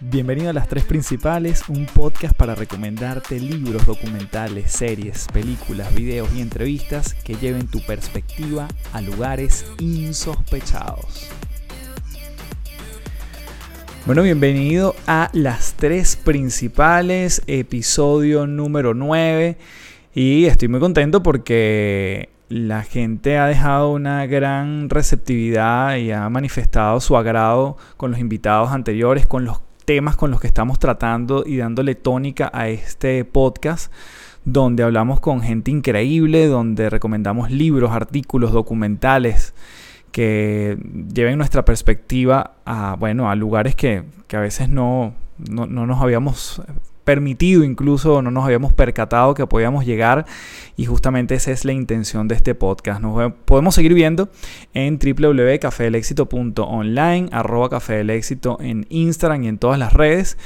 Bienvenido a Las Tres Principales, un podcast para recomendarte libros, documentales, series, películas, videos y entrevistas que lleven tu perspectiva a lugares insospechados. Bueno, bienvenido a Las Tres Principales, episodio número 9. Y estoy muy contento porque la gente ha dejado una gran receptividad y ha manifestado su agrado con los invitados anteriores, con los temas con los que estamos tratando y dándole tónica a este podcast donde hablamos con gente increíble, donde recomendamos libros, artículos, documentales que lleven nuestra perspectiva a, bueno, a lugares que, a veces no, no, no nos habíamos permitido incluso, no nos habíamos percatado que podíamos llegar y justamente esa es la intención de este podcast. Nos podemos seguir viendo en www.cafedelexito.online, arroba en Instagram y en todas las redes.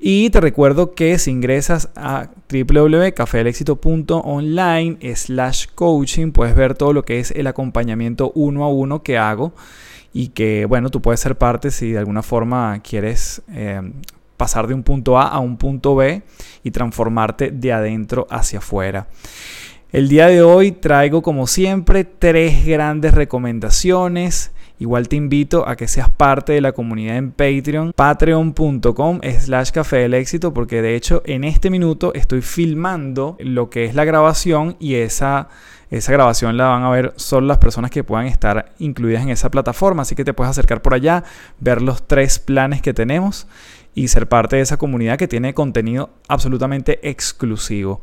Y te recuerdo que si ingresas a www.cafedelexito.online slash coaching puedes ver todo lo que es el acompañamiento uno a uno que hago y que bueno, tú puedes ser parte si de alguna forma quieres eh, pasar de un punto A a un punto B y transformarte de adentro hacia afuera. El día de hoy traigo como siempre tres grandes recomendaciones. Igual te invito a que seas parte de la comunidad en Patreon, patreon.com slash café del éxito, porque de hecho en este minuto estoy filmando lo que es la grabación y esa, esa grabación la van a ver solo las personas que puedan estar incluidas en esa plataforma. Así que te puedes acercar por allá, ver los tres planes que tenemos y ser parte de esa comunidad que tiene contenido absolutamente exclusivo.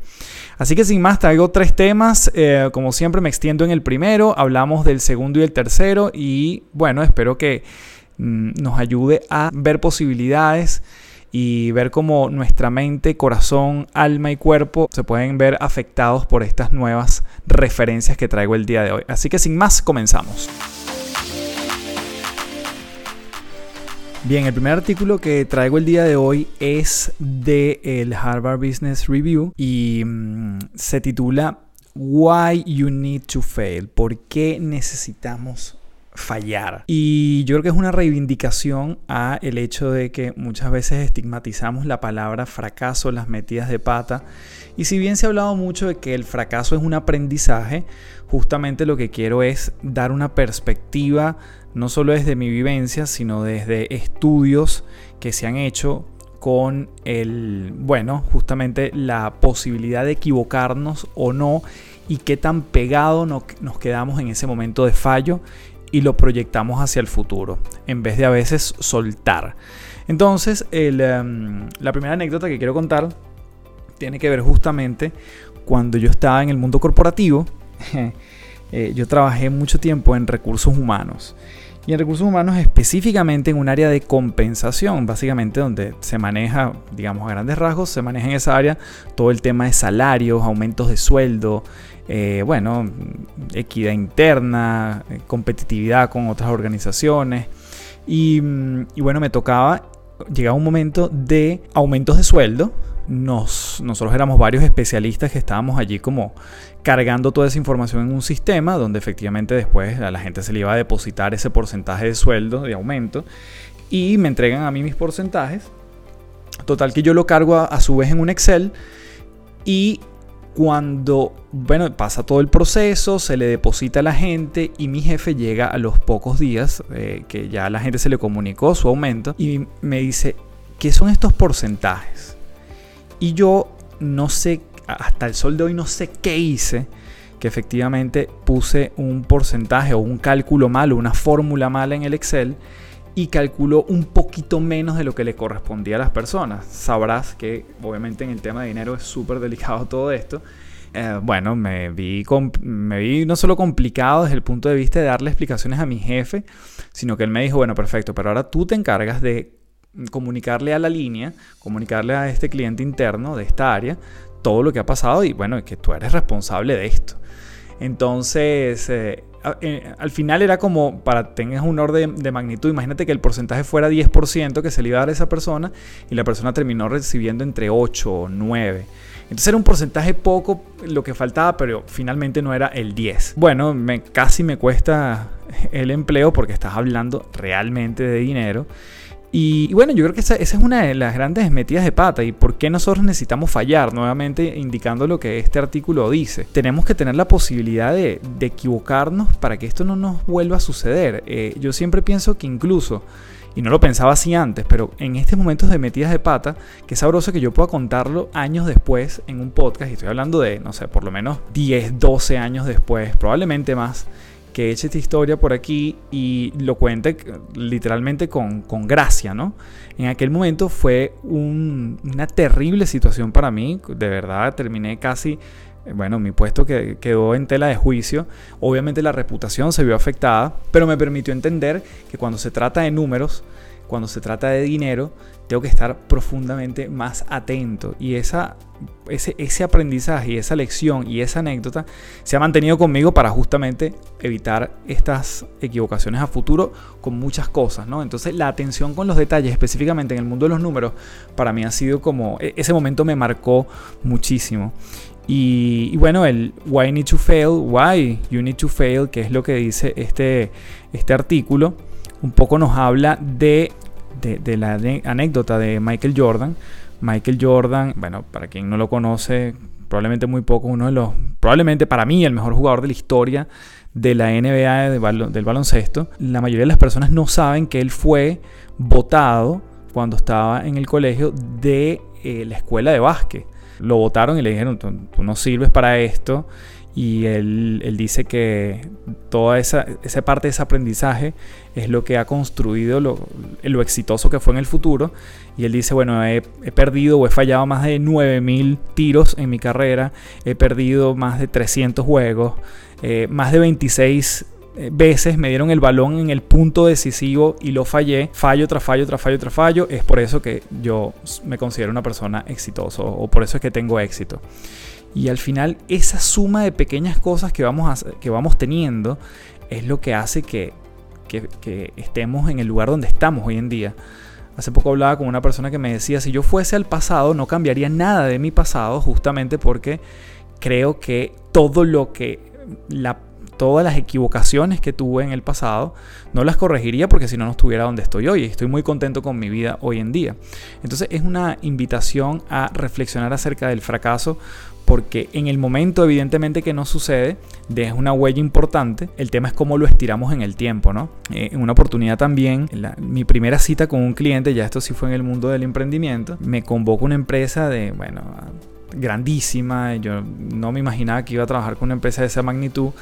Así que sin más, traigo tres temas. Eh, como siempre me extiendo en el primero, hablamos del segundo y el tercero y bueno, espero que mm, nos ayude a ver posibilidades y ver cómo nuestra mente, corazón, alma y cuerpo se pueden ver afectados por estas nuevas referencias que traigo el día de hoy. Así que sin más, comenzamos. Bien, el primer artículo que traigo el día de hoy es de el Harvard Business Review y mm, se titula Why You Need to Fail, ¿por qué necesitamos fallar? Y yo creo que es una reivindicación a el hecho de que muchas veces estigmatizamos la palabra fracaso, las metidas de pata. Y si bien se ha hablado mucho de que el fracaso es un aprendizaje, justamente lo que quiero es dar una perspectiva no solo desde mi vivencia, sino desde estudios que se han hecho con el, bueno, justamente la posibilidad de equivocarnos o no y qué tan pegado nos quedamos en ese momento de fallo y lo proyectamos hacia el futuro, en vez de a veces soltar. Entonces, em, la primera anécdota que quiero contar tiene que ver justamente cuando yo estaba en el mundo corporativo. Eh, yo trabajé mucho tiempo en recursos humanos y en recursos humanos específicamente en un área de compensación, básicamente donde se maneja, digamos a grandes rasgos, se maneja en esa área todo el tema de salarios, aumentos de sueldo, eh, bueno, equidad interna, eh, competitividad con otras organizaciones. Y, mm, y bueno, me tocaba, llegaba un momento de aumentos de sueldo, nos, nosotros éramos varios especialistas que estábamos allí como cargando toda esa información en un sistema donde efectivamente después a la gente se le iba a depositar ese porcentaje de sueldo, de aumento, y me entregan a mí mis porcentajes. Total que yo lo cargo a, su vez en un Excel y cuando, bueno, pasa todo el proceso, se le deposita a la gente y mi jefe llega a los pocos días eh, que ya a la gente se le comunicó su aumento y me dice, ¿qué son estos porcentajes? Y yo no sé, hasta el sol de hoy no sé qué hice, que efectivamente puse un porcentaje o un cálculo malo, una fórmula mala en el Excel y calculó un poquito menos de lo que le correspondía a las personas. Sabrás que obviamente en el tema de dinero es súper delicado todo esto. Eh, bueno, me vi, me vi no solo complicado desde el punto de vista de darle explicaciones a mi jefe, sino que él me dijo, bueno, perfecto, pero ahora tú te encargas de comunicarle a la línea, comunicarle a este cliente interno de esta área todo lo que ha pasado y bueno, que tú eres responsable de esto. Entonces, eh, eh, al final era como, para tengas un orden de magnitud, imagínate que el porcentaje fuera 10% que se le iba a dar a esa persona y la persona terminó recibiendo entre 8 o 9. Entonces era un porcentaje poco lo que faltaba, pero finalmente no era el 10. Bueno, me, casi me cuesta el empleo porque estás hablando realmente de dinero. Y, bueno, yo creo que esa, es una de las grandes metidas de pata y por qué nosotros necesitamos fallar, nuevamente indicando lo que este artículo dice. Tenemos que tener la posibilidad de, equivocarnos para que esto no nos vuelva a suceder. Eh, yo siempre pienso que incluso y no lo pensaba así antes, pero en estos momentos de metidas de pata, qué sabroso que yo pueda contarlo años después en un podcast, y estoy hablando de, no sé, por lo menos 10, 12 años después, probablemente más, que eche esta historia por aquí y lo cuente literalmente con, gracia, ¿no? En aquel momento fue una terrible situación para mí, de verdad terminé casi bueno, mi puesto que quedó en tela de juicio. Obviamente la reputación se vio afectada, pero me permitió entender que cuando se trata de números, cuando se trata de dinero, tengo que estar profundamente más atento. Y esa, ese, ese aprendizaje y esa lección y esa anécdota se ha mantenido conmigo para justamente evitar estas equivocaciones a futuro con muchas cosas. ¿no? Entonces la atención con los detalles, específicamente en el mundo de los números, para mí ha sido como, e, ese momento me marcó muchísimo. Y, bueno, el why need to fail, why you need to fail, que es lo que dice este, este artículo, un poco nos habla de, de, la anécdota de Michael Jordan. Michael Jordan, bueno, para quien no lo conoce, probablemente muy poco, uno de los, probablemente para mí el mejor jugador de la historia de la NBA del baloncesto. La mayoría de las personas no saben que él fue votado cuando estaba en el colegio de eh, la escuela de básquet lo votaron y le dijeron, tú, no sirves para esto. Y él, dice que toda esa, esa, parte de ese aprendizaje es lo que ha construido lo, lo, exitoso que fue en el futuro. Y él dice, bueno, he, perdido o he fallado más de 9000 tiros en mi carrera, he perdido más de 300 juegos, eh, más de 26 eh, veces me dieron el balón en el punto decisivo y lo fallé, fallo tras fallo tras fallo tras fallo, es por eso que yo me considero una persona exitosa o por eso es que tengo éxito. Y al final esa suma de pequeñas cosas que vamos, que vamos teniendo es lo que hace que, estemos en el lugar donde estamos hoy en día. Hace poco hablaba con una persona que me decía, si yo fuese al pasado no cambiaría nada de mi pasado justamente porque creo que todo lo que la todas las equivocaciones que tuve en el pasado, no las corregiría porque si no no estuviera donde estoy hoy. Estoy muy contento con mi vida hoy en día. Entonces es una invitación a reflexionar acerca del fracaso porque en el momento evidentemente que no sucede, deja una huella importante. El tema es cómo lo estiramos en el tiempo, ¿no? Eh, en una oportunidad también, mi primera cita con un cliente, ya esto sí fue en el mundo del emprendimiento, me convoca una empresa de, bueno, grandísima, yo no me imaginaba que iba a trabajar con una empresa de esa magnitud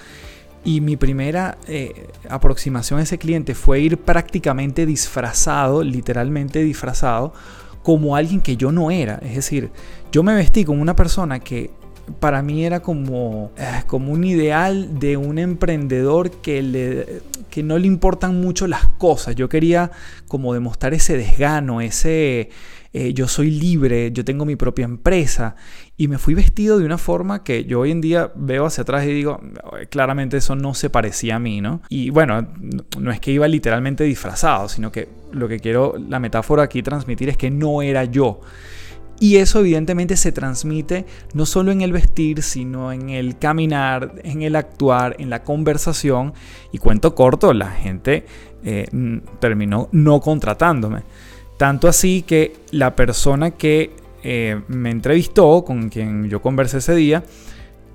y mi primera eh, aproximación a ese cliente fue ir prácticamente disfrazado, literalmente disfrazado, como alguien que yo no era. Es decir, yo me vestí como una persona que para mí era como, eh, como un ideal de un emprendedor que, le, que no le importan mucho las cosas. Yo quería como demostrar ese desgano, ese, eh, yo soy libre, yo tengo mi propia empresa y me fui vestido de una forma que yo hoy en día veo hacia atrás y digo, claramente eso no se parecía a mí, ¿no? Y bueno, no es que iba literalmente disfrazado, sino que lo que quiero, la metáfora aquí transmitir es que no era yo. Y eso evidentemente se transmite no solo en el vestir, sino en el caminar, en el actuar, en la conversación. Y cuento corto, la gente eh, terminó no contratándome. Tanto así que la persona que eh, me entrevistó, con quien yo conversé ese día,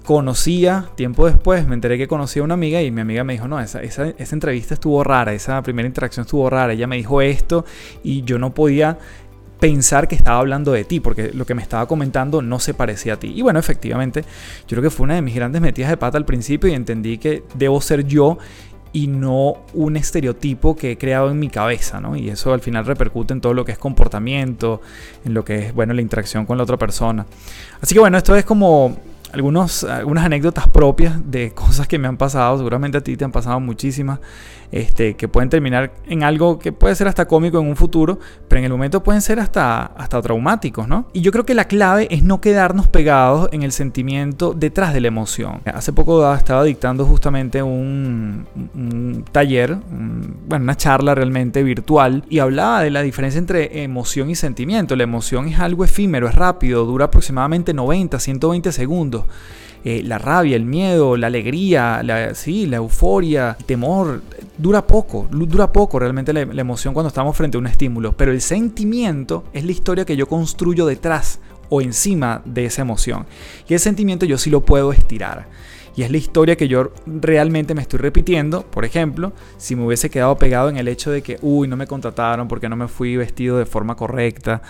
conocía, tiempo después me enteré que conocía a una amiga y mi amiga me dijo, no, esa, esa, esa, entrevista estuvo rara, esa primera interacción estuvo rara, ella me dijo esto y yo no podía pensar que estaba hablando de ti, porque lo que me estaba comentando no se parecía a ti. Y bueno, efectivamente, yo creo que fue una de mis grandes metidas de pata al principio y entendí que debo ser yo y no un estereotipo que he creado en mi cabeza, ¿no? Y eso al final repercute en todo lo que es comportamiento, en lo que es, bueno, la interacción con la otra persona. Así que bueno, esto es como algunos, algunas anécdotas propias de cosas que me han pasado, seguramente a ti te han pasado muchísimas, este, que pueden terminar en algo que puede ser hasta cómico en un futuro, pero en el momento pueden ser hasta, hasta traumáticos, ¿no? Y yo creo que la clave es no quedarnos pegados en el sentimiento detrás de la emoción. Hace poco estaba dictando justamente un, taller, bueno, una charla realmente virtual, y hablaba de la diferencia entre emoción y sentimiento. La emoción es algo efímero, es rápido, dura aproximadamente 90, 120 segundos eh, la rabia, el miedo, la alegría, la, sí, la euforia, el temor, dura poco, dura poco realmente la, la emoción cuando estamos frente a un estímulo, pero el sentimiento es la historia que yo construyo detrás o encima de esa emoción. Y ese sentimiento yo sí lo puedo estirar. Y es la historia que yo realmente me estoy repitiendo. Por ejemplo, si me hubiese quedado pegado en el hecho de que, uy, no me contrataron porque no me fui vestido de forma correcta.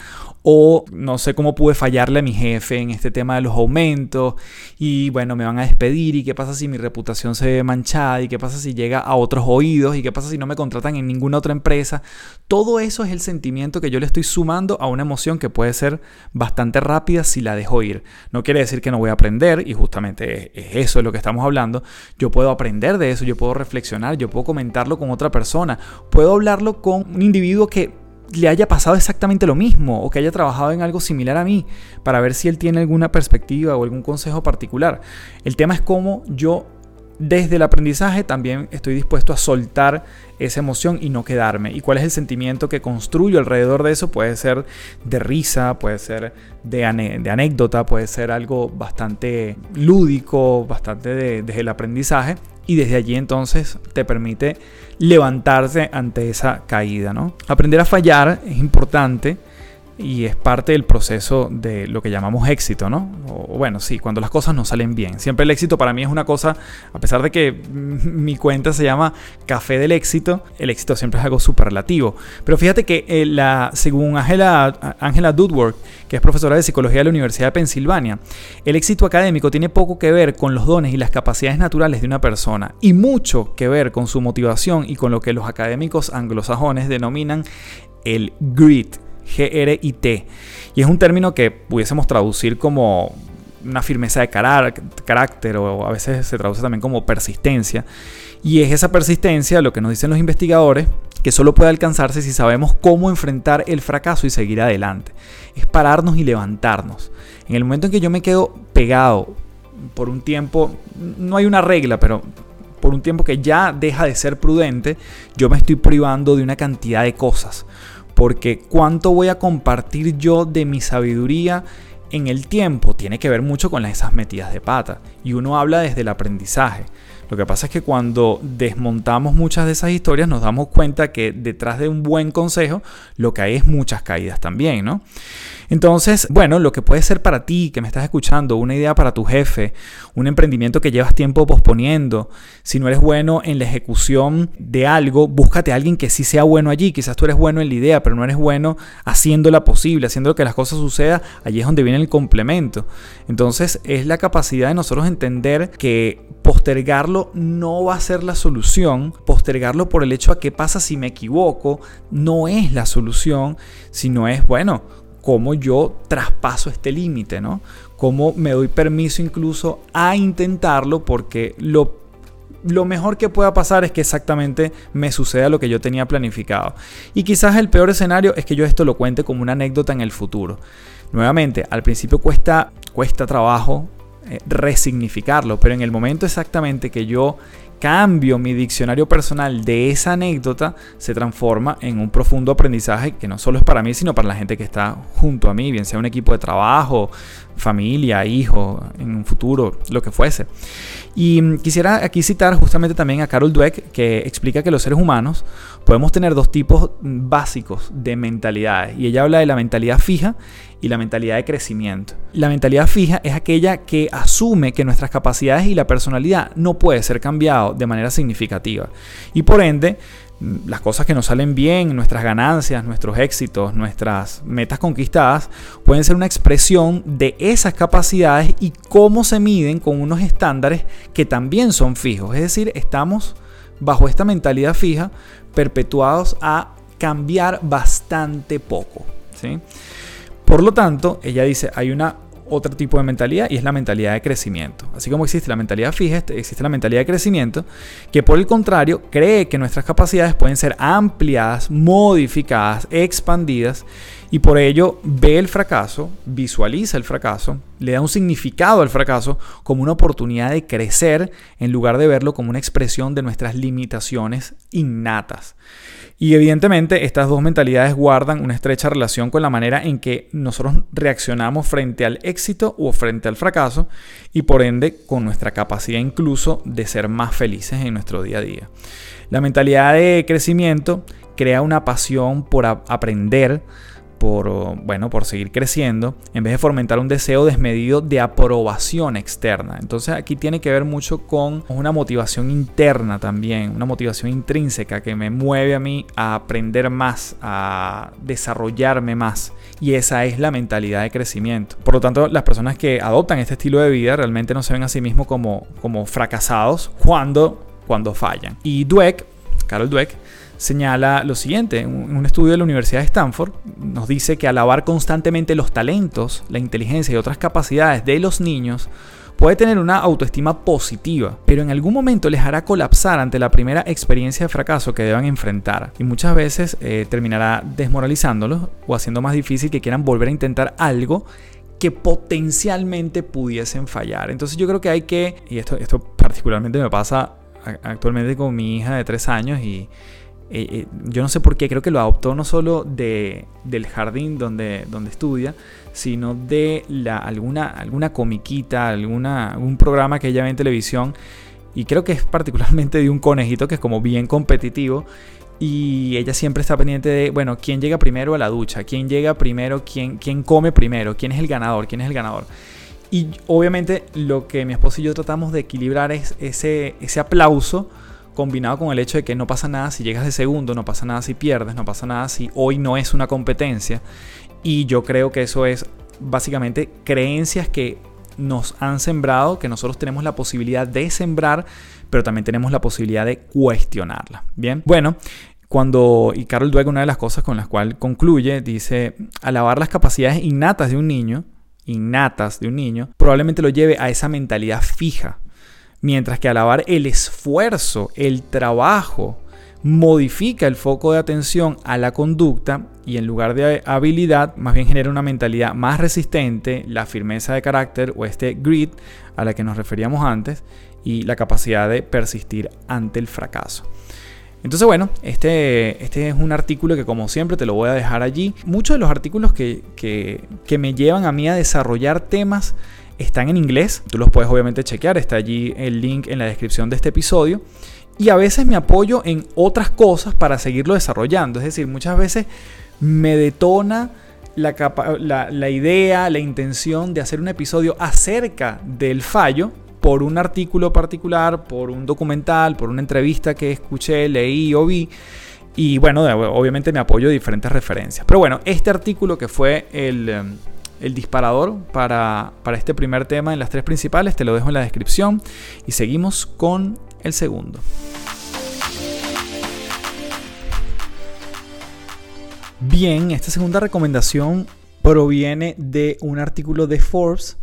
O no sé cómo pude fallarle a mi jefe en este tema de los aumentos. Y bueno, me van a despedir. ¿Y qué pasa si mi reputación se ve manchada? ¿Y qué pasa si llega a otros oídos? ¿Y qué pasa si no me contratan en ninguna otra empresa? Todo eso es el sentimiento que yo le estoy sumando a una emoción que puede ser bastante rápida si la dejo ir. No quiere decir que no voy a aprender. Y justamente es eso lo que estamos hablando, yo puedo aprender de eso, yo puedo reflexionar, yo puedo comentarlo con otra persona, puedo hablarlo con un individuo que le haya pasado exactamente lo mismo o que haya trabajado en algo similar a mí para ver si él tiene alguna perspectiva o algún consejo particular. El tema es cómo yo desde el aprendizaje también estoy dispuesto a soltar esa emoción y no quedarme. ¿Y cuál es el sentimiento que construyo alrededor de eso? Puede ser de risa, puede ser de, anécdota, puede ser algo bastante lúdico, bastante desde el aprendizaje. Y desde allí entonces te permite levantarse ante esa caída. Aprender a fallar es importante y es parte del proceso de lo que llamamos éxito, ¿no? O, bueno, sí, cuando las cosas no salen bien. Siempre el éxito para mí es una cosa, a pesar de que mi cuenta se llama Café del Éxito, el éxito siempre es algo superlativo. Pero fíjate que eh, según Angela, Angela Dudworth, que es profesora de psicología de la Universidad de Pensilvania, el éxito académico tiene poco que ver con los dones y las capacidades naturales de una persona y mucho que ver con su motivación y con lo que los académicos anglosajones denominan el grit G-R-I-T. Y es un término que pudiésemos traducir como una firmeza de carácter o a veces se traduce también como persistencia. Y es esa persistencia, lo que nos dicen los investigadores, que solo puede alcanzarse si sabemos cómo enfrentar el fracaso y seguir adelante. Es pararnos y levantarnos. En el momento en que yo me quedo pegado por un tiempo, no hay una regla, pero por un tiempo que ya deja de ser prudente, yo me estoy privando de una cantidad de cosas porque cuánto voy a compartir yo de mi sabiduría en el tiempo tiene que ver mucho con esas metidas de pata. Y uno habla desde el aprendizaje. Lo que pasa es que cuando desmontamos muchas de esas historias nos damos cuenta que detrás de un buen consejo lo que hay es muchas caídas también, ¿no? Entonces, bueno, lo que puede ser para ti, que me estás escuchando, una idea para tu jefe, un emprendimiento que llevas tiempo posponiendo, si no eres bueno en la ejecución de algo, búscate a alguien que sí sea bueno allí. Quizás tú eres bueno en la idea, pero no eres bueno haciéndola posible, haciendo que las cosas sucedan. Allí es donde viene el complemento. Entonces, es la capacidad de nosotros entender que postergarlo no va a ser la solución. Postergarlo por el hecho a qué pasa si me equivoco no es la solución, sino es, bueno, cómo yo traspaso este límite, ¿no? Cómo me doy permiso incluso a intentarlo porque lo, lo mejor que pueda pasar es que exactamente me suceda lo que yo tenía planificado. Y quizás el peor escenario es que yo esto lo cuente como una anécdota en el futuro. Nuevamente, al principio cuesta, cuesta trabajo eh, resignificarlo, pero en el momento exactamente que yo cambio mi diccionario personal de esa anécdota, se transforma en un profundo aprendizaje que no solo es para mí, sino para la gente que está junto a mí, bien sea un equipo de trabajo, familia, hijo, en un futuro, lo que fuese. Y mm, quisiera aquí citar justamente también a Carol Dweck, que explica que los seres humanos podemos tener dos tipos básicos de mentalidades. Y ella habla de la mentalidad fija y la mentalidad de crecimiento. La mentalidad fija es aquella que asume que nuestras capacidades y la personalidad no puede ser cambiado de manera significativa. Y por ende, las cosas que nos salen bien, nuestras ganancias, nuestros éxitos, nuestras metas conquistadas, pueden ser una expresión de esas capacidades y cómo se miden con unos estándares que también son fijos. Es decir, estamos bajo esta mentalidad fija, perpetuados a cambiar bastante poco. ¿sí? Por lo tanto, ella dice, hay una otro tipo de mentalidad y es la mentalidad de crecimiento. Así como existe la mentalidad fija, este, existe la mentalidad de crecimiento, que por el contrario cree que nuestras capacidades pueden ser ampliadas, modificadas, expandidas Y por ello ve el fracaso, visualiza el fracaso, le da un significado al fracaso como una oportunidad de crecer en lugar de verlo como una expresión de nuestras limitaciones innatas. Y evidentemente estas dos mentalidades guardan una estrecha relación con la manera en que nosotros reaccionamos frente al éxito o frente al fracaso y por ende con nuestra capacidad incluso de ser más felices en nuestro día a día. La mentalidad de crecimiento crea una pasión por aprender, por, bueno, por seguir creciendo, en vez de fomentar un deseo desmedido de aprobación externa. Entonces aquí tiene que ver mucho con una motivación interna también, una motivación intrínseca que me mueve a mí a aprender más, a desarrollarme más. Y esa es la mentalidad de crecimiento. Por lo tanto, las personas que adoptan este estilo de vida realmente no se ven a sí mismos como, como fracasados cuando, cuando fallan. Y Dweck, Carol Dweck, señala lo siguiente, en un estudio de la Universidad de Stanford nos dice que alabar constantemente los talentos, la inteligencia y otras capacidades de los niños puede tener una autoestima positiva, pero en algún momento les hará colapsar ante la primera experiencia de fracaso que deban enfrentar y muchas veces eh, terminará desmoralizándolos o haciendo más difícil que quieran volver a intentar algo que potencialmente pudiesen fallar. Entonces yo creo que hay que, y esto, esto particularmente me pasa actualmente con mi hija de tres años y eh, eh, yo no sé por qué, creo que lo adoptó no solo de, del jardín donde, donde estudia, sino de la, alguna, alguna comiquita, alguna, algún programa que ella ve en televisión. Y creo que es particularmente de un conejito que es como bien competitivo. Y ella siempre está pendiente de, bueno, quién llega primero a la ducha, quién llega primero, quién, quién come primero, quién es el ganador, quién es el ganador. Y obviamente lo que mi esposo y yo tratamos de equilibrar es ese, ese aplauso combinado con el hecho de que no pasa nada si llegas de segundo, no pasa nada si pierdes, no pasa nada si hoy no es una competencia. Y yo creo que eso es básicamente creencias que nos han sembrado, que nosotros tenemos la posibilidad de sembrar, pero también tenemos la posibilidad de cuestionarla. Bien, bueno, cuando, y Carol Dweck, una de las cosas con las cuales concluye, dice, alabar las capacidades innatas de un niño, innatas de un niño, probablemente lo lleve a esa mentalidad fija, Mientras que alabar el esfuerzo, el trabajo, modifica el foco de atención a la conducta y en lugar de habilidad, más bien genera una mentalidad más resistente, la firmeza de carácter o este grit a la que nos referíamos antes y la capacidad de persistir ante el fracaso. Entonces, bueno, este, este es un artículo que como siempre te lo voy a dejar allí. Muchos de los artículos que, que, que me llevan a mí a desarrollar temas están en inglés, tú los puedes obviamente chequear, está allí el link en la descripción de este episodio. Y a veces me apoyo en otras cosas para seguirlo desarrollando. Es decir, muchas veces me detona la, la, idea, la intención de hacer un episodio acerca del fallo por un artículo particular, por un documental, por una entrevista que escuché, leí o vi. Y bueno, obviamente me apoyo de diferentes referencias. Pero bueno, este artículo que fue el, em, el disparador para, este primer tema en las tres principales, te lo dejo en la descripción y seguimos con el segundo. Bien, esta segunda recomendación proviene de un artículo de Forbes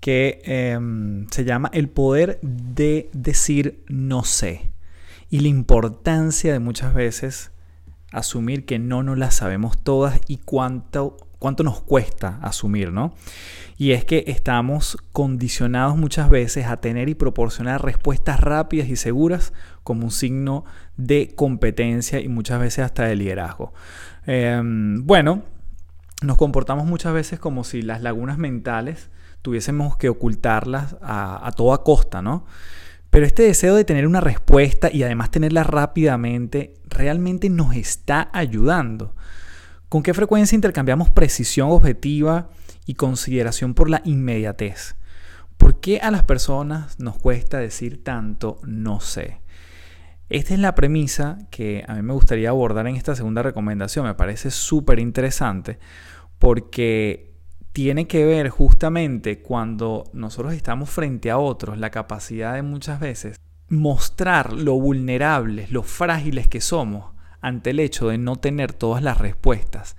que em, se llama El poder de decir no sé y la importancia de muchas veces asumir que no nos las sabemos todas y cuánto cuánto nos cuesta asumir, ¿no? Y es que estamos condicionados muchas veces a tener y proporcionar respuestas rápidas y seguras como un signo de competencia y muchas veces hasta de liderazgo. Em, bueno, nos comportamos muchas veces como si las lagunas mentales tuviésemos que ocultarlas a, a toda costa, ¿no? Pero este deseo de tener una respuesta y además tenerla rápidamente realmente nos está ayudando. ¿Con qué frecuencia intercambiamos precisión objetiva y consideración por la inmediatez? ¿Por qué a las personas nos cuesta decir tanto no sé? Esta es la premisa que a mí me gustaría abordar en esta segunda recomendación. Me parece súper interesante porque tiene que ver justamente cuando nosotros estamos frente a otros, la capacidad de muchas veces mostrar lo vulnerables, lo frágiles que somos ante el hecho de no tener todas las respuestas,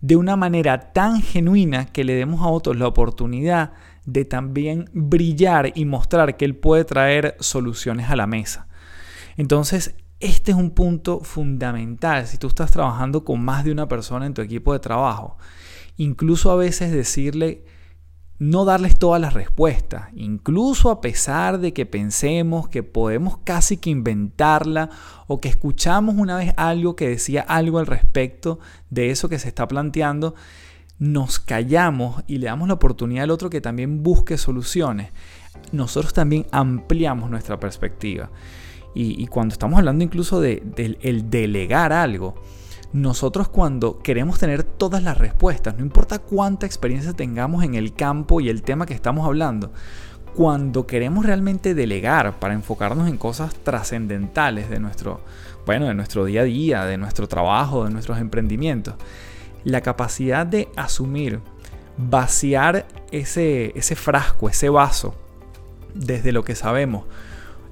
de una manera tan genuina que le demos a otros la oportunidad de también brillar y mostrar que Él puede traer soluciones a la mesa. Entonces, Este es un punto fundamental si tú estás trabajando con más de una persona en tu equipo de trabajo. Incluso a veces decirle, no darles todas las respuestas, incluso a pesar de que pensemos que podemos casi que inventarla o que escuchamos una vez algo que decía algo al respecto de eso que se está planteando, nos callamos y le damos la oportunidad al otro que también busque soluciones. Nosotros también ampliamos nuestra perspectiva. Y, cuando estamos hablando incluso de, el delegar algo, nosotros cuando queremos tener todas las respuestas, no importa cuánta experiencia tengamos en el campo y el tema que estamos hablando, cuando queremos realmente delegar para enfocarnos en cosas trascendentales de nuestro, bueno, de nuestro día a día, de nuestro trabajo, de nuestros emprendimientos, la capacidad de asumir, vaciar ese, ese frasco, ese vaso, desde lo que sabemos,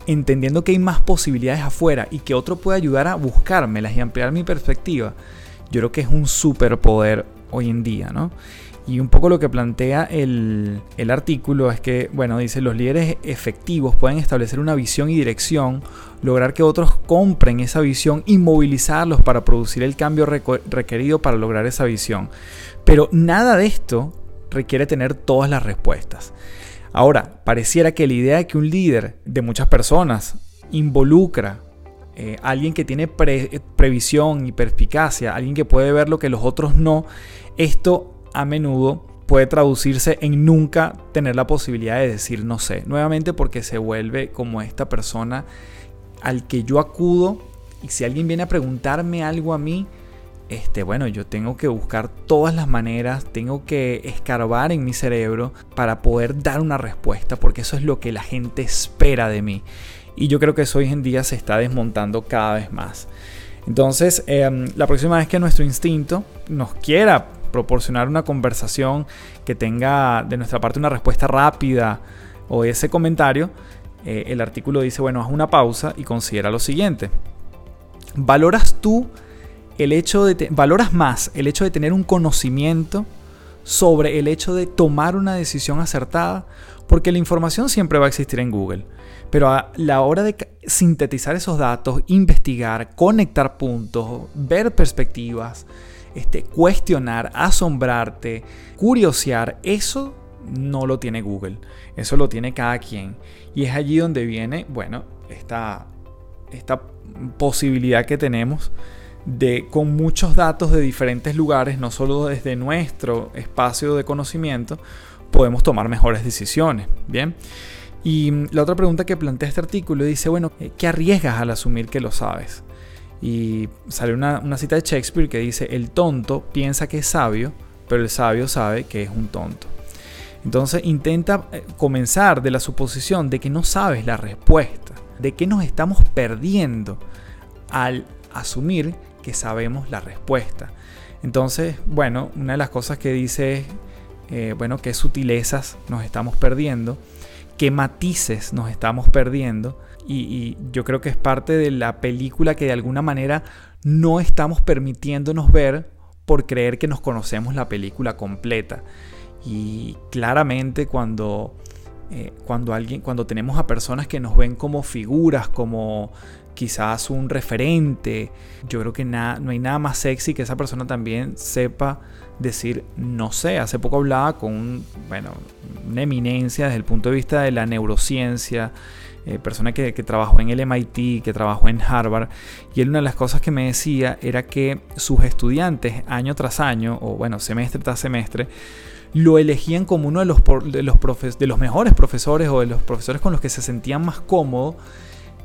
entendiendo que hay más posibilidades afuera y que otro puede ayudar a buscármelas y ampliar mi perspectiva, yo creo que es un superpoder hoy en día, ¿no? Y un poco lo que plantea el, el, artículo es que, bueno, dice, los líderes efectivos pueden establecer una visión y dirección, lograr que otros compren esa visión y movilizarlos para producir el cambio requerido para lograr esa visión. Pero nada de esto requiere tener todas las respuestas. Ahora, pareciera que la idea de que un líder de muchas personas involucra eh, alguien que tiene previsión y perspicacia, alguien que puede ver lo que los otros no, esto a menudo puede traducirse en nunca tener la posibilidad de decir no sé. Nuevamente porque se vuelve como esta persona al que yo acudo y si alguien viene a preguntarme algo a mí, este, bueno, yo tengo que buscar todas las maneras, tengo que escarbar en mi cerebro para poder dar una respuesta, porque eso es lo que la gente espera de mí. Y yo creo que eso hoy en día se está desmontando cada vez más. Entonces, em, la próxima vez que nuestro instinto nos quiera proporcionar una conversación que tenga de nuestra parte una respuesta rápida o ese comentario, eh, el artículo dice, bueno, haz una pausa y considera lo siguiente. ¿Valoras tú el hecho de valoras más el hecho de tener un conocimiento sobre el hecho de tomar una decisión acertada, porque la información siempre va a existir en Google, pero a la hora de sintetizar esos datos, investigar, conectar puntos, ver perspectivas, este, cuestionar, asombrarte, curiosear, eso no lo tiene Google, eso lo tiene cada quien. Y es allí donde viene, bueno, esta, esta posibilidad que tenemos de, con muchos datos de diferentes lugares, no solo desde nuestro espacio de conocimiento, podemos tomar mejores decisiones. Bien. Y mm, la otra pregunta que plantea este artículo dice, bueno, eh, ¿qué arriesgas al asumir que lo sabes? Y sale una, una cita de Shakespeare que dice, el tonto piensa que es sabio, pero el sabio sabe que es un tonto. Entonces intenta eh, comenzar de la suposición de que no sabes la respuesta, de que nos estamos perdiendo al asumir que sabemos la respuesta. Entonces, bueno, una de las cosas que dice es, eh, bueno, qué sutilezas nos estamos perdiendo, qué matices nos estamos perdiendo. Y, yo creo que es parte de la película que de alguna manera no estamos permitiéndonos ver por creer que nos conocemos la película completa. Y claramente cuando, eh, cuando, alguien, cuando tenemos a personas que nos ven como figuras, como quizás un referente. Yo creo que nada, no hay nada más sexy que esa persona también sepa decir no sé. Hace poco hablaba con bueno, una eminencia desde el punto de vista de la neurociencia, eh, persona que, que, trabajó en el MIT, que trabajó en Harvard, y él una de las cosas que me decía era que sus estudiantes año tras año, o bueno, semestre tras semestre, lo elegían como uno de los, de los, de los mejores profesores o de los profesores con los que se sentían más cómodos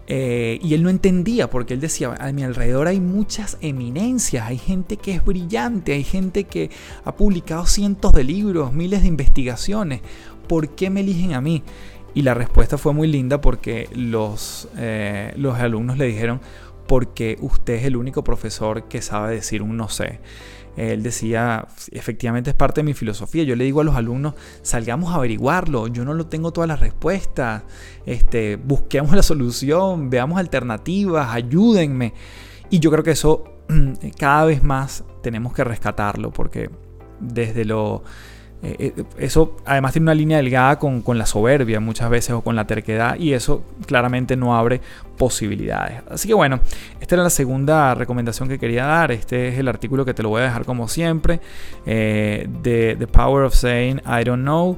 eh, y él no entendía porque él decía, a mi alrededor hay muchas eminencias, hay gente que es brillante, hay gente que ha publicado cientos de libros, miles de investigaciones, ¿por qué me eligen a mí? Y la respuesta fue muy linda porque los, eh, los alumnos le dijeron, porque usted es el único profesor que sabe decir un no sé él decía, efectivamente es parte de mi filosofía. Yo le digo a los alumnos, salgamos a averiguarlo, yo no lo tengo todas las respuestas, este, busquemos la solución, veamos alternativas, ayúdenme. Y yo creo que eso cada vez más tenemos que rescatarlo, porque desde lo, eh, eh, eso además tiene una línea delgada con, con, la soberbia muchas veces o con la terquedad y eso claramente no abre posibilidades. Así que bueno, esta era la segunda recomendación que quería dar. Este es el artículo que te lo voy a dejar como siempre de The Power of Saying I Don't Know,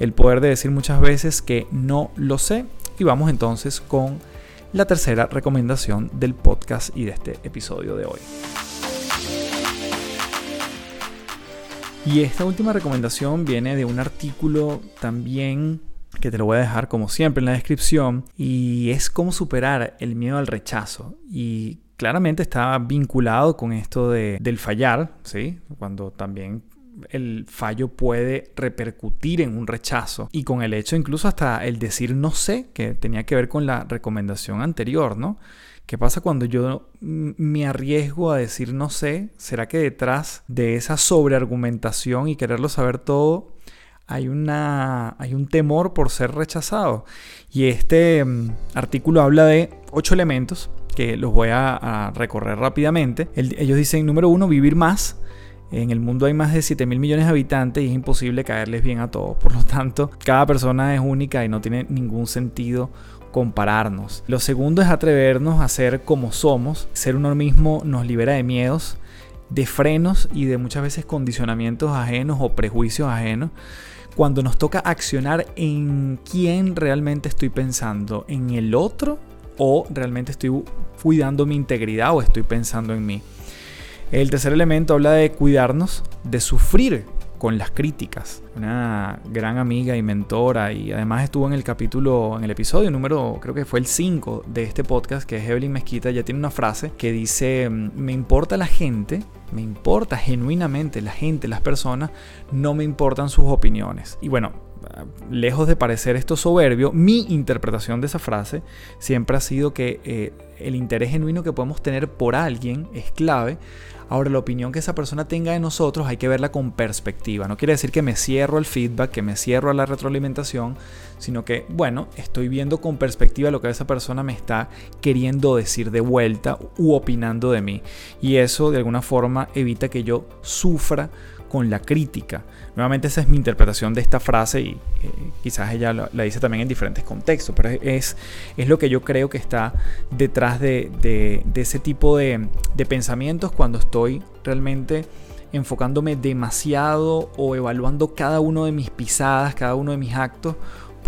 el poder de decir muchas veces que no lo sé. Y vamos entonces con la tercera recomendación del podcast y de este episodio de hoy. Y esta última recomendación viene de un artículo también que te lo voy a dejar como siempre en la descripción y es cómo superar el miedo al rechazo y claramente está vinculado con esto de, del fallar, ¿sí? Cuando también el fallo puede repercutir en un rechazo y con el hecho incluso hasta el decir no sé, que tenía que ver con la recomendación anterior, ¿no? ¿Qué pasa cuando yo me arriesgo a decir no sé? ¿Será que detrás de esa sobreargumentación y quererlo saber todo hay, una, hay un temor por ser rechazado? Y este artículo habla de ocho elementos que los voy a, recorrer rápidamente. ellos dicen, número uno, vivir más. En el mundo hay más de 7 mil millones de habitantes y es imposible caerles bien a todos. Por lo tanto, cada persona es única y no tiene ningún sentido compararnos. Lo segundo es atrevernos a ser como somos. Ser uno mismo nos libera de miedos, de frenos y de muchas veces condicionamientos ajenos o prejuicios ajenos. Cuando nos toca accionar en quién realmente estoy pensando, en el otro o realmente estoy cuidando mi integridad o estoy pensando en mí. El tercer elemento habla de cuidarnos, de sufrir con las críticas. Una gran amiga y mentora y además estuvo en el capítulo, en el episodio número, creo que fue el 5 de este podcast, que es Evelyn Mezquita, ya tiene una frase que dice, mm, me importa la gente, me importa genuinamente la gente, las personas, no me importan sus opiniones. Y bueno, lejos de parecer esto soberbio, mi interpretación de esa frase siempre ha sido que eh, el interés genuino que podemos tener por alguien es clave Ahora, la opinión que esa persona tenga de nosotros hay que verla con perspectiva. No quiere decir que me cierro al feedback, que me cierro a la retroalimentación, sino que, bueno, estoy viendo con perspectiva lo que esa persona me está queriendo decir de vuelta u opinando de mí. Y eso de alguna forma evita que yo sufra con la crítica. Nuevamente esa es mi interpretación de esta frase y eh, quizás ella la, dice también en diferentes contextos, pero es, es lo que yo creo que está detrás de, ese tipo de, de pensamientos cuando estoy realmente enfocándome demasiado o evaluando cada uno de mis pisadas, cada uno de mis actos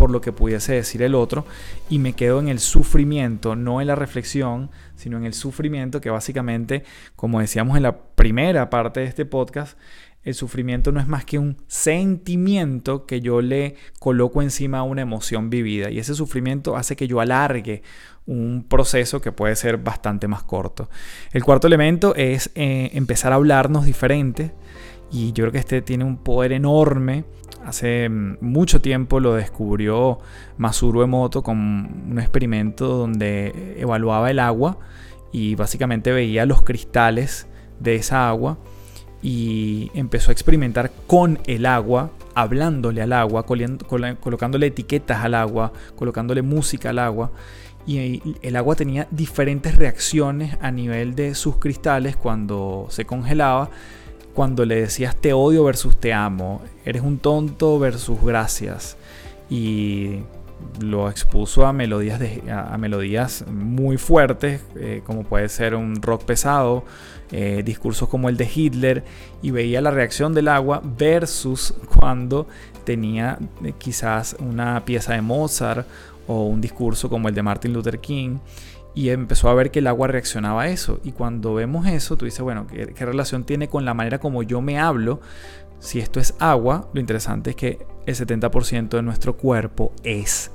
por lo que pudiese decir el otro y me quedo en el sufrimiento, no en la reflexión, sino en el sufrimiento que básicamente, como decíamos en la primera parte de este podcast, el sufrimiento no es más que un sentimiento que yo le coloco encima a una emoción vivida y ese sufrimiento hace que yo alargue un proceso que puede ser bastante más corto. El cuarto elemento es eh, empezar a hablarnos diferente y yo creo que este tiene un poder enorme. Hace mm, mucho tiempo lo descubrió Masuro Emoto con un experimento donde evaluaba el agua y básicamente veía los cristales de esa agua y empezó a experimentar con el agua, hablándole al agua, colocándole etiquetas al agua, colocándole música al agua. Y el agua tenía diferentes reacciones a nivel de sus cristales cuando se congelaba, cuando le decías te odio versus te amo, eres un tonto versus gracias. Y lo expuso a melodías, a, melodías muy fuertes, eh, como puede ser un rock pesado, eh, discursos como el de Hitler, y veía la reacción del agua versus cuando tenía eh, quizás una pieza de Mozart o un discurso como el de Martin Luther King. Y empezó a ver que el agua reaccionaba a eso. Y cuando vemos eso, tú dices, bueno, ¿qué, qué relación tiene con la manera como yo me hablo? Si esto es agua, lo interesante es que el 70% de nuestro cuerpo es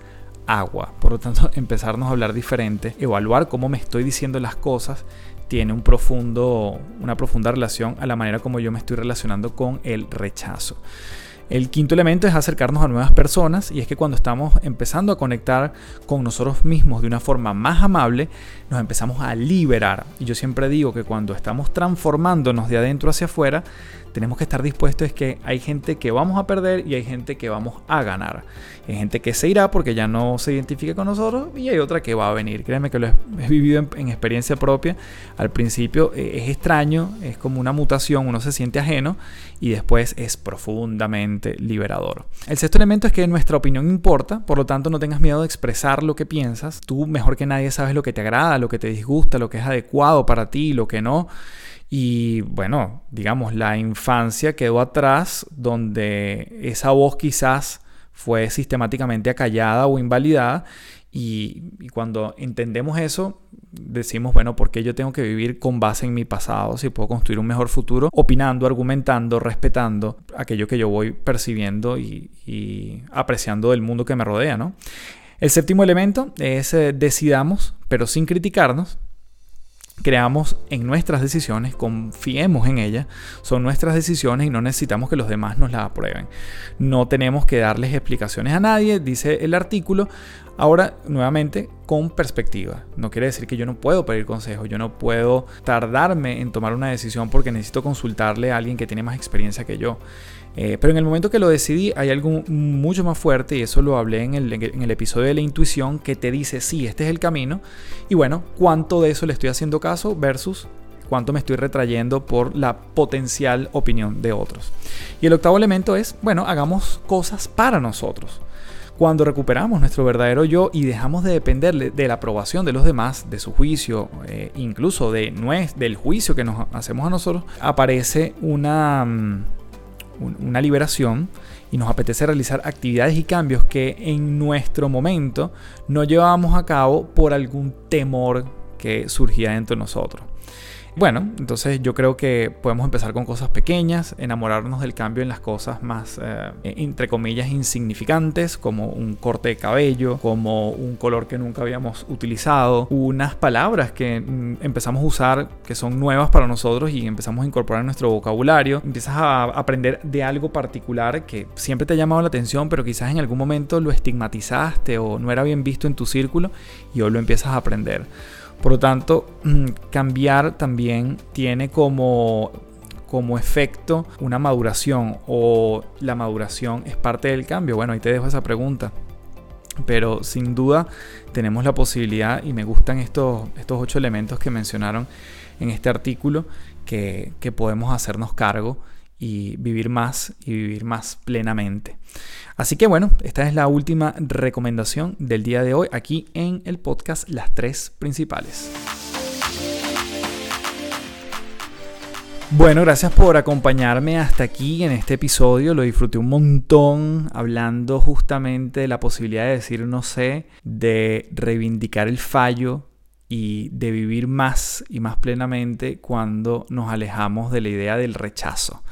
agua. Por lo tanto, empezarnos a hablar diferente, evaluar cómo me estoy diciendo las cosas, tiene un profundo, una profunda relación a la manera como yo me estoy relacionando con el rechazo. El quinto elemento es acercarnos a nuevas personas y es que cuando estamos empezando a conectar con nosotros mismos de una forma más amable, nos empezamos a liberar. Y yo siempre digo que cuando estamos transformándonos de adentro hacia afuera, tenemos que estar dispuestos es que hay gente que vamos a perder y hay gente que vamos a ganar. Hay gente que se irá porque ya no se identifica con nosotros y hay otra que va a venir. Créanme que lo he, vivido en, experiencia propia. Al principio eh, es extraño, es como una mutación, uno se siente ajeno y después es profundamente liberador. El sexto elemento es que nuestra opinión importa, por lo tanto no tengas miedo de expresar lo que piensas. Tú mejor que nadie sabes lo que te agrada, lo que te disgusta, lo que es adecuado para ti, lo que no. Y bueno, digamos, la infancia quedó atrás donde esa voz quizás fue sistemáticamente acallada o invalidada. Y, cuando entendemos eso, decimos, bueno, ¿por qué yo tengo que vivir con base en mi pasado si puedo construir un mejor futuro? Opinando, argumentando, respetando aquello que yo voy percibiendo y, apreciando del mundo que me rodea, ¿no? El séptimo elemento es eh, decidamos, pero sin criticarnos, creamos en nuestras decisiones, confiemos en ellas, son nuestras decisiones y no necesitamos que los demás nos las aprueben. No tenemos que darles explicaciones a nadie, dice el artículo. Ahora, nuevamente, con perspectiva. No quiere decir que yo no puedo pedir consejo, yo no puedo tardarme en tomar una decisión porque necesito consultarle a alguien que tiene más experiencia que yo. Eh, pero en el momento que lo decidí hay algo mucho más fuerte y eso lo hablé en el, episodio de la intuición que te dice, sí, este es el camino. Y bueno, ¿cuánto de eso le estoy haciendo caso versus cuánto me estoy retrayendo por la potencial opinión de otros? Y el octavo elemento es, bueno, hagamos cosas para nosotros. Cuando recuperamos nuestro verdadero yo y dejamos de depender de la aprobación de los demás, de su juicio, eh, incluso de del juicio que nos hacemos a nosotros, aparece una... Una liberación y nos apetece realizar actividades y cambios que en nuestro momento no llevábamos a cabo por algún temor que surgía dentro de nosotros. Bueno, entonces yo creo que podemos empezar con cosas pequeñas, enamorarnos del cambio en las cosas más, eh, entre comillas, insignificantes, como un corte de cabello, como un color que nunca habíamos utilizado, unas palabras que mm, empezamos a usar que son nuevas para nosotros y empezamos a incorporar en nuestro vocabulario. Empiezas a aprender de algo particular que siempre te ha llamado la atención, pero quizás en algún momento lo estigmatizaste o no era bien visto en tu círculo y hoy lo empiezas a aprender. Por lo tanto, mm, cambiar también tiene como, como efecto una maduración o la maduración es parte del cambio. Bueno, ahí te dejo esa pregunta. Pero sin duda tenemos la posibilidad y me gustan estos, estos ocho elementos que mencionaron en este artículo que, que podemos hacernos cargo y vivir más y vivir más plenamente. Así que bueno, esta es la última recomendación del día de hoy aquí en el podcast Las tres principales. Bueno, gracias por acompañarme hasta aquí en este episodio. Lo disfruté un montón hablando justamente de la posibilidad de decir no sé, de reivindicar el fallo y de vivir más y más plenamente cuando nos alejamos de la idea del rechazo.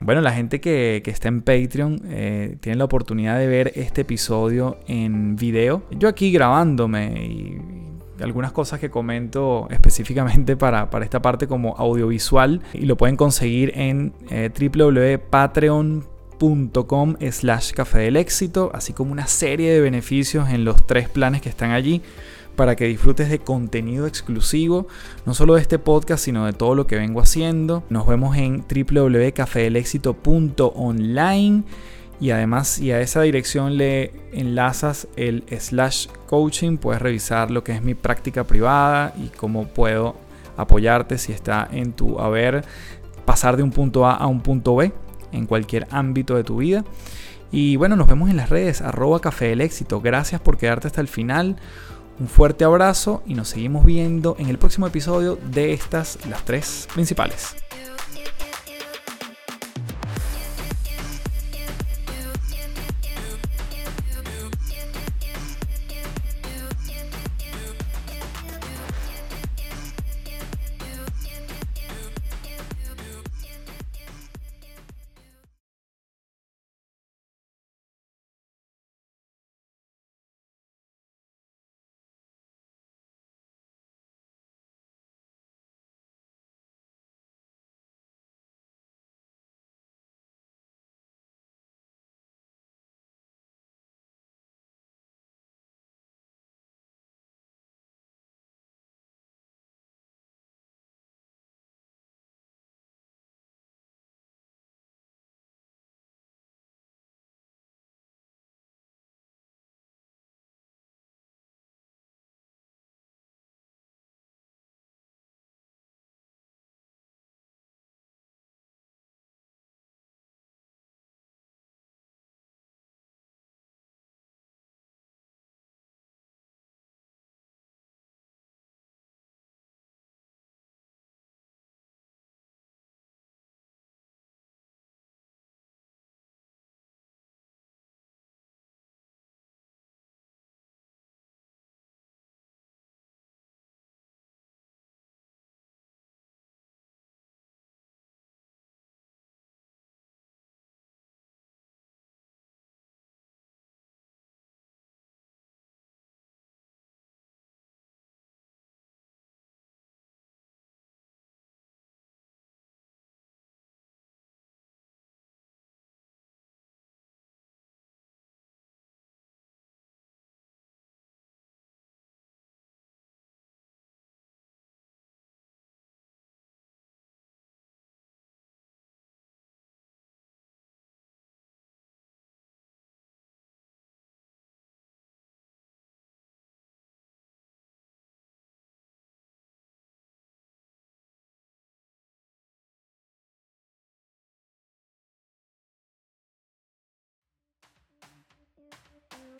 Bueno, la gente que, está en Patreon eh, tiene la oportunidad de ver este episodio en video. Yo aquí grabándome y algunas cosas que comento específicamente para, esta parte como audiovisual y lo pueden conseguir en eh, www.patreon.com slash café del éxito, así como una serie de beneficios en los tres planes que están allí para que disfrutes de contenido exclusivo, no solo de este podcast, sino de todo lo que vengo haciendo. Nos vemos en www.cafedelexito.online y además si a esa dirección le enlazas el slash coaching, puedes revisar lo que es mi práctica privada y cómo puedo apoyarte si está en tu haber pasar de un punto A a un punto B en cualquier ámbito de tu vida. Y bueno, nos vemos en las redes, arroba café del éxito. Gracias por quedarte hasta el final. Un fuerte abrazo y nos seguimos viendo en el próximo episodio de estas, las tres principales.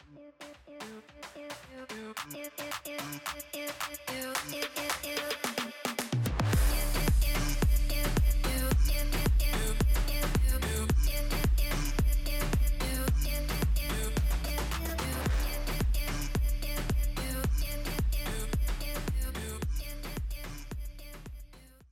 You